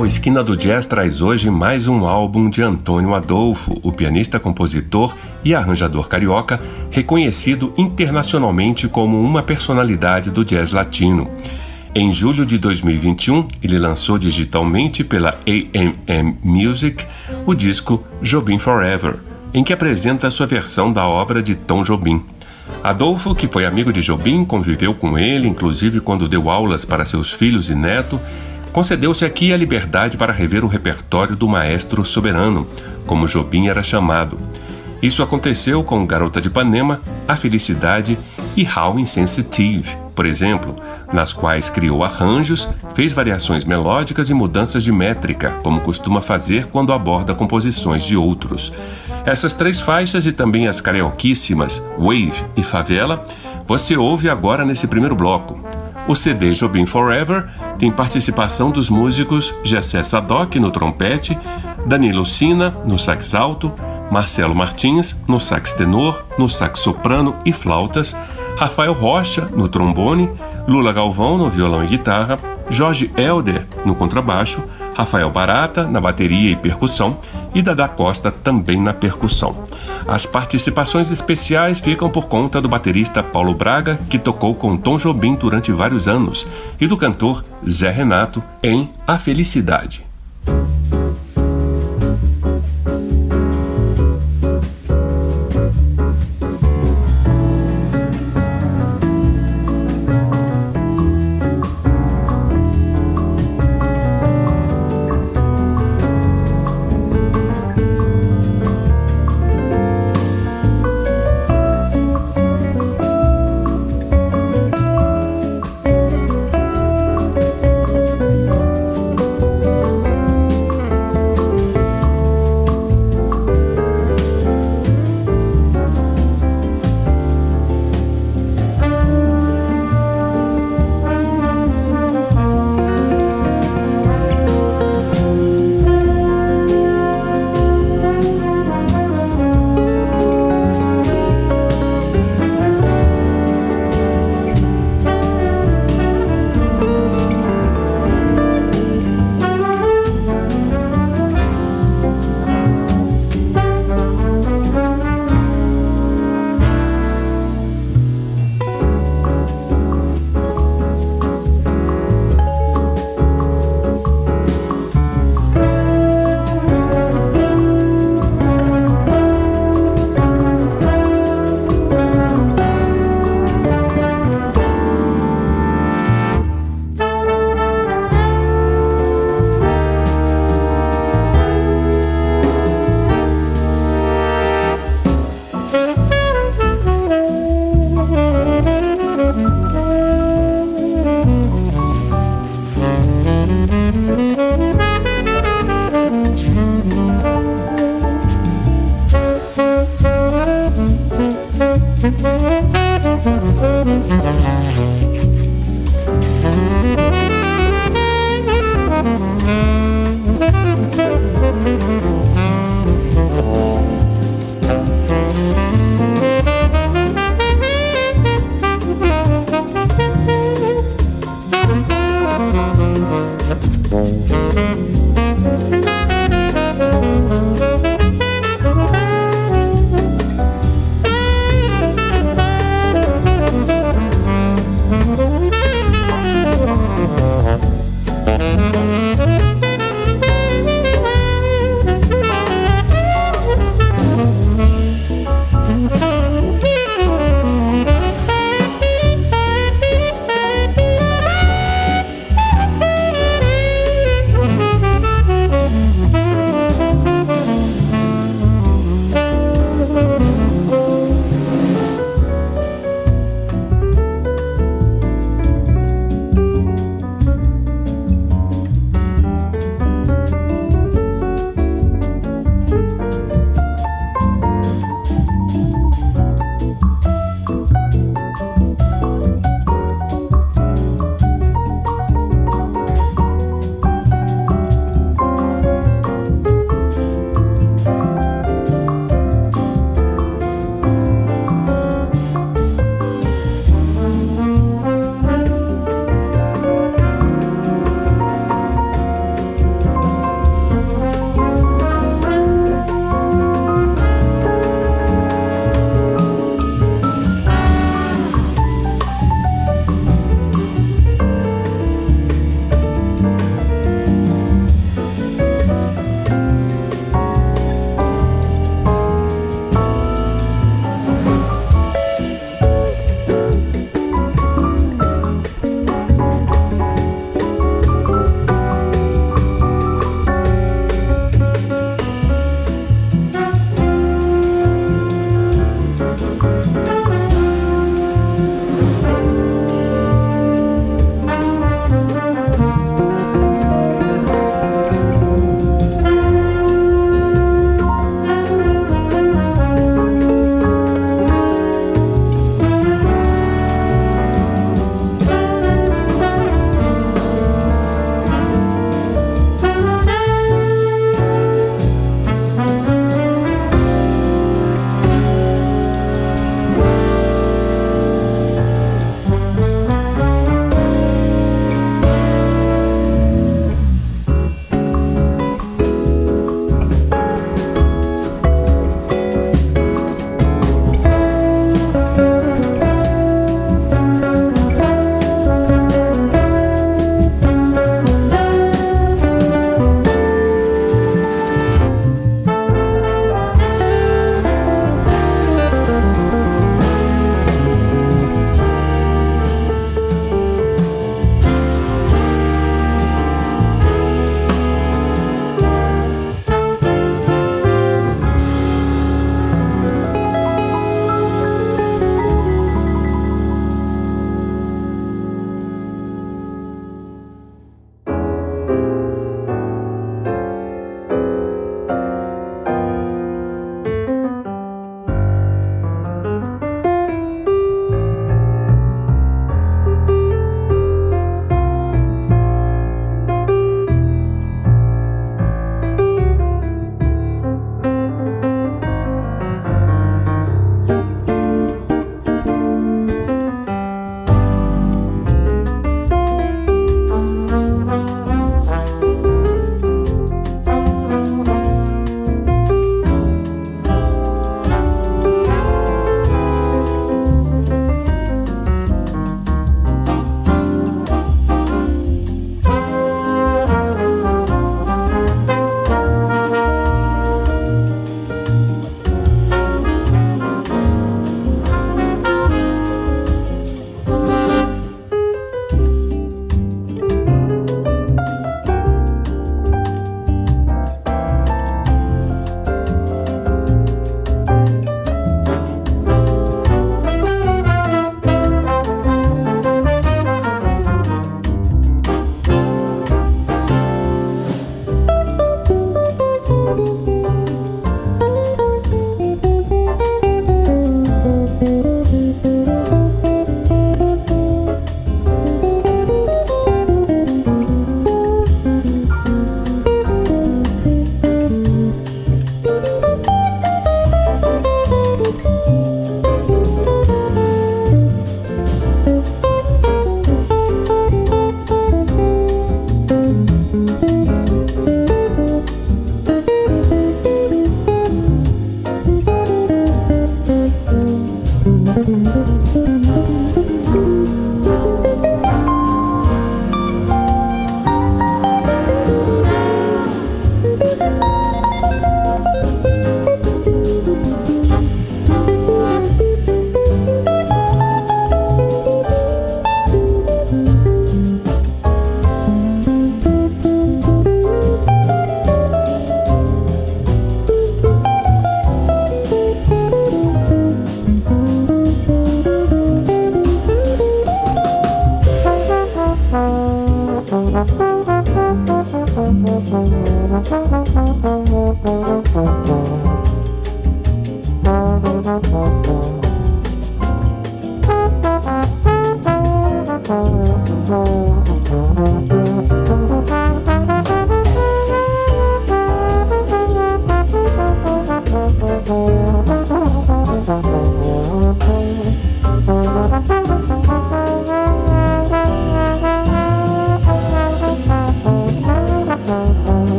O Esquina do Jazz traz hoje mais um álbum de Antônio Adolfo, o pianista, compositor e arranjador carioca, reconhecido internacionalmente como uma personalidade do jazz latino. Em julho de 2021, ele lançou digitalmente pela AMM Music o disco Jobim Forever, em que apresenta sua versão da obra de Tom Jobim. Adolfo, que foi amigo de Jobim, conviveu com ele, inclusive quando deu aulas para seus filhos e neto, concedeu-se aqui a liberdade para rever o repertório do maestro soberano, como Jobim era chamado. Isso aconteceu com Garota de Ipanema, A Felicidade e How Insensitive, por exemplo, nas quais criou arranjos, fez variações melódicas e mudanças de métrica, como costuma fazer quando aborda composições de outros. Essas três faixas e também as carioquíssimas Wave e Favela, você ouve agora nesse primeiro bloco. O CD Jobim Forever tem participação dos músicos Gessé Sadoc no trompete, Danilo Sina no sax alto, Marcelo Martins no sax tenor, no sax soprano e flautas, Rafael Rocha no trombone, Lula Galvão no violão e guitarra, Jorge Elder no contrabaixo, Rafael Barata na bateria e percussão e Dada Costa também na percussão. As participações especiais ficam por conta do baterista Paulo Braga, que tocou com Tom Jobim durante vários anos, e do cantor Zé Renato em A Felicidade.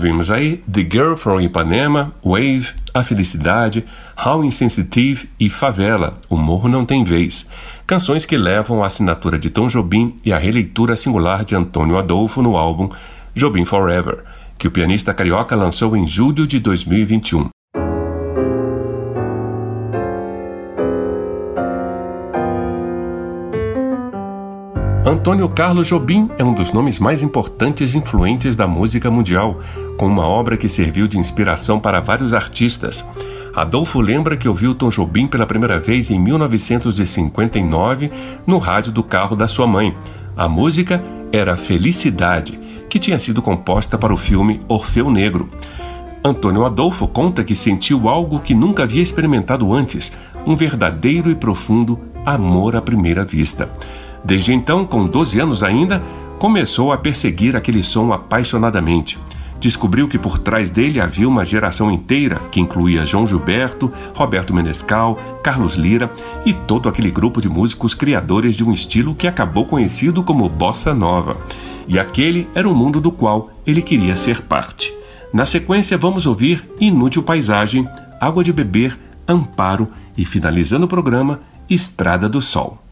Ouvimos aí The Girl from Ipanema, Wave, A Felicidade, How Insensitive e Favela, O Morro Não Tem Vez. Canções que levam a assinatura de Tom Jobim e a releitura singular de Antônio Adolfo no álbum Jobim Forever, que o pianista carioca lançou em julho de 2021. Antônio Carlos Jobim é um dos nomes mais importantes e influentes da música mundial, com uma obra que serviu de inspiração para vários artistas. Adolfo lembra que ouviu Tom Jobim pela primeira vez em 1959 no rádio do carro da sua mãe. A música era Felicidade, que tinha sido composta para o filme Orfeu Negro. Antônio Adolfo conta que sentiu algo que nunca havia experimentado antes, um verdadeiro e profundo amor à primeira vista. Desde então, com 12 anos ainda, começou a perseguir aquele som apaixonadamente. Descobriu que por trás dele havia uma geração inteira, que incluía João Gilberto, Roberto Menescal, Carlos Lira e todo aquele grupo de músicos criadores de um estilo que acabou conhecido como bossa nova. E aquele era o mundo do qual ele queria ser parte. Na sequência, vamos ouvir Inútil Paisagem, Água de Beber, Amparo e, finalizando o programa, Estrada do Sol.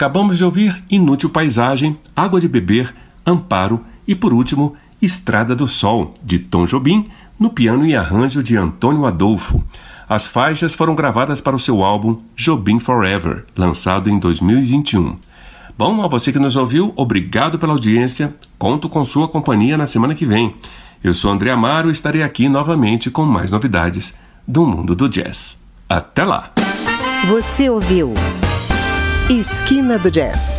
Acabamos de ouvir Inútil Paisagem, Água de Beber, Amparo e, por último, Estrada do Sol, de Tom Jobim, no piano e arranjo de Antônio Adolfo. As faixas foram gravadas para o seu álbum Jobim Forever, lançado em 2021. Bom, a você que nos ouviu, obrigado pela audiência. Conto com sua companhia na semana que vem. Eu sou André Amaro e estarei aqui novamente com mais novidades do mundo do jazz. Até lá! Você ouviu Esquina do Jazz